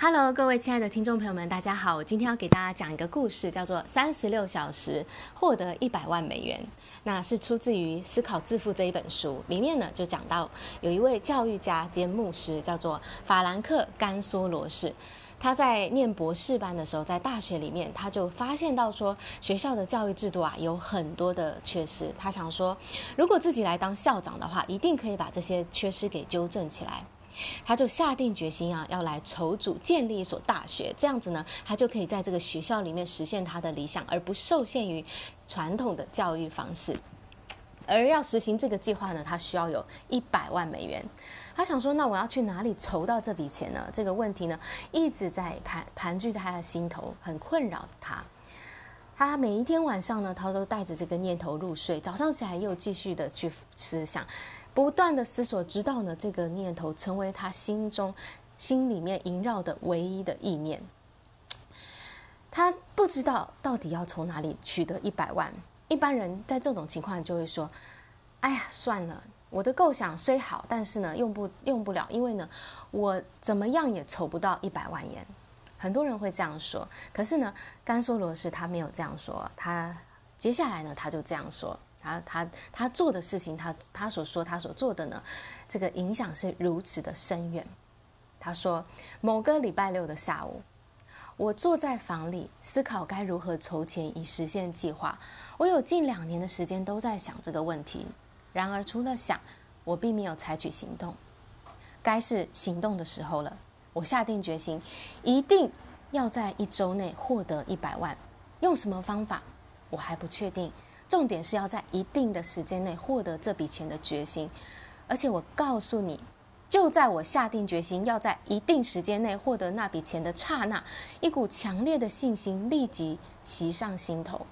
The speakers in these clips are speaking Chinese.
Hello，各位亲爱的听众朋友们，大家好！我今天要给大家讲一个故事，叫做《三十六小时获得一百万美元》。那是出自于《思考致富》这一本书，里面呢就讲到有一位教育家兼牧师，叫做法兰克·甘梭罗士。他在念博士班的时候，在大学里面，他就发现到说，学校的教育制度啊有很多的缺失。他想说，如果自己来当校长的话，一定可以把这些缺失给纠正起来。他就下定决心啊，要来筹组建立一所大学，这样子呢，他就可以在这个学校里面实现他的理想，而不受限于传统的教育方式。而要实行这个计划呢，他需要有一百万美元。他想说，那我要去哪里筹到这笔钱呢？这个问题呢，一直在盘盘踞在他的心头，很困扰他。他每一天晚上呢，他都带着这个念头入睡，早上起来又继续的去思想。不断的思索，直到呢这个念头成为他心中、心里面萦绕的唯一的意念。他不知道到底要从哪里取得一百万。一般人在这种情况就会说：“哎呀，算了，我的构想虽好，但是呢用不用不了，因为呢我怎么样也筹不到一百万元。”很多人会这样说。可是呢，甘梭罗是他没有这样说。他接下来呢，他就这样说。他他他做的事情，他他所说他所做的呢，这个影响是如此的深远。他说，某个礼拜六的下午，我坐在房里思考该如何筹钱以实现计划。我有近两年的时间都在想这个问题，然而除了想，我并没有采取行动。该是行动的时候了。我下定决心，一定要在一周内获得一百万。用什么方法，我还不确定。重点是要在一定的时间内获得这笔钱的决心，而且我告诉你，就在我下定决心要在一定时间内获得那笔钱的刹那，一股强烈的信心立即袭上心头，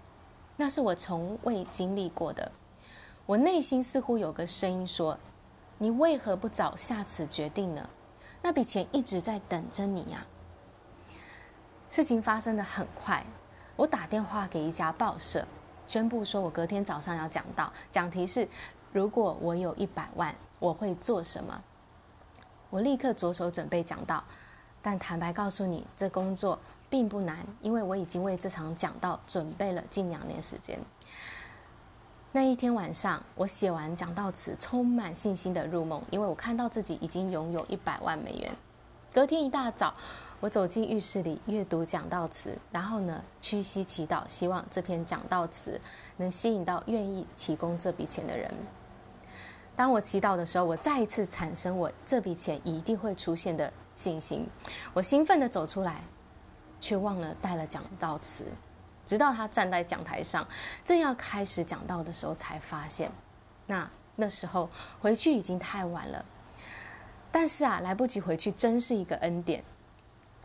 那是我从未经历过的。我内心似乎有个声音说：“你为何不早下此决定呢？那笔钱一直在等着你呀。”事情发生的很快，我打电话给一家报社。宣布说，我隔天早上要讲到，讲题是：如果我有一百万，我会做什么？我立刻着手准备讲到，但坦白告诉你，这工作并不难，因为我已经为这场讲到准备了近两年时间。那一天晚上，我写完讲到词，充满信心的入梦，因为我看到自己已经拥有一百万美元。隔天一大早。我走进浴室里阅读讲道词，然后呢，屈膝祈祷，希望这篇讲道词能吸引到愿意提供这笔钱的人。当我祈祷的时候，我再一次产生我这笔钱一定会出现的信心。我兴奋地走出来，却忘了带了讲道词。直到他站在讲台上，正要开始讲道的时候，才发现，那那时候回去已经太晚了。但是啊，来不及回去，真是一个恩典。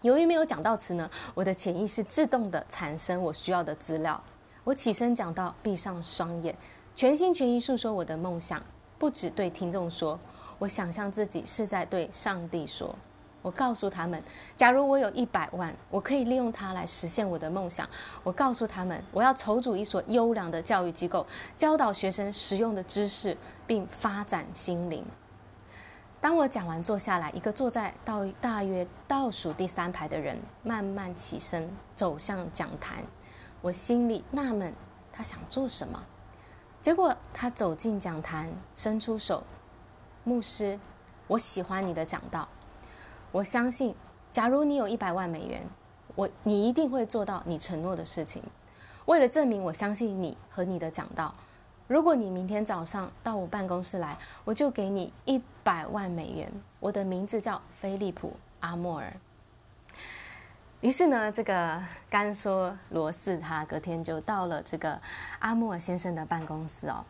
由于没有讲到词呢，我的潜意识自动的产生我需要的资料。我起身讲到，闭上双眼，全心全意诉说我的梦想。不只对听众说，我想象自己是在对上帝说。我告诉他们，假如我有一百万，我可以利用它来实现我的梦想。我告诉他们，我要筹组一所优良的教育机构，教导学生实用的知识，并发展心灵。当我讲完坐下来，一个坐在到大约倒数第三排的人慢慢起身走向讲坛。我心里纳闷，他想做什么？结果他走进讲坛，伸出手：“牧师，我喜欢你的讲道。我相信，假如你有一百万美元，我你一定会做到你承诺的事情。为了证明我相信你和你的讲道。”如果你明天早上到我办公室来，我就给你一百万美元。我的名字叫菲利普·阿莫尔。于是呢，这个甘梭罗士他隔天就到了这个阿莫尔先生的办公室哦，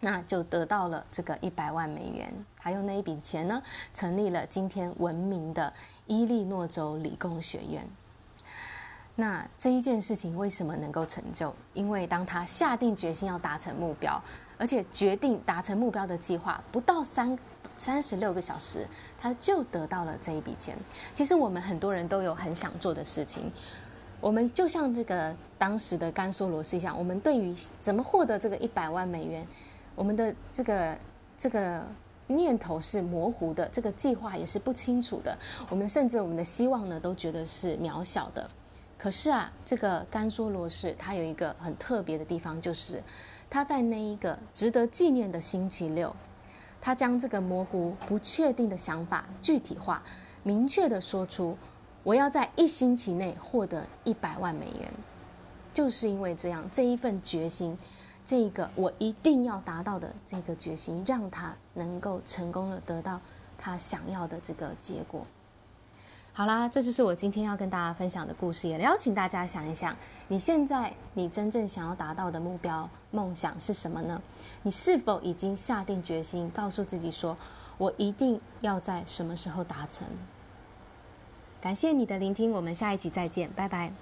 那就得到了这个一百万美元。他用那一笔钱呢，成立了今天闻名的伊利诺州理工学院。那这一件事情为什么能够成就？因为当他下定决心要达成目标，而且决定达成目标的计划，不到三三十六个小时，他就得到了这一笔钱。其实我们很多人都有很想做的事情，我们就像这个当时的甘梭罗斯一样，我们对于怎么获得这个一百万美元，我们的这个这个念头是模糊的，这个计划也是不清楚的。我们甚至我们的希望呢，都觉得是渺小的。可是啊，这个甘娑罗氏他有一个很特别的地方，就是他在那一个值得纪念的星期六，他将这个模糊不确定的想法具体化，明确地说出：我要在一星期内获得一百万美元。就是因为这样，这一份决心。这一个我一定要达到的这个决心，让他能够成功的得到他想要的这个结果。好啦，这就是我今天要跟大家分享的故事，也邀请大家想一想，你现在你真正想要达到的目标、梦想是什么呢？你是否已经下定决心，告诉自己说，我一定要在什么时候达成？感谢你的聆听，我们下一集再见，拜拜。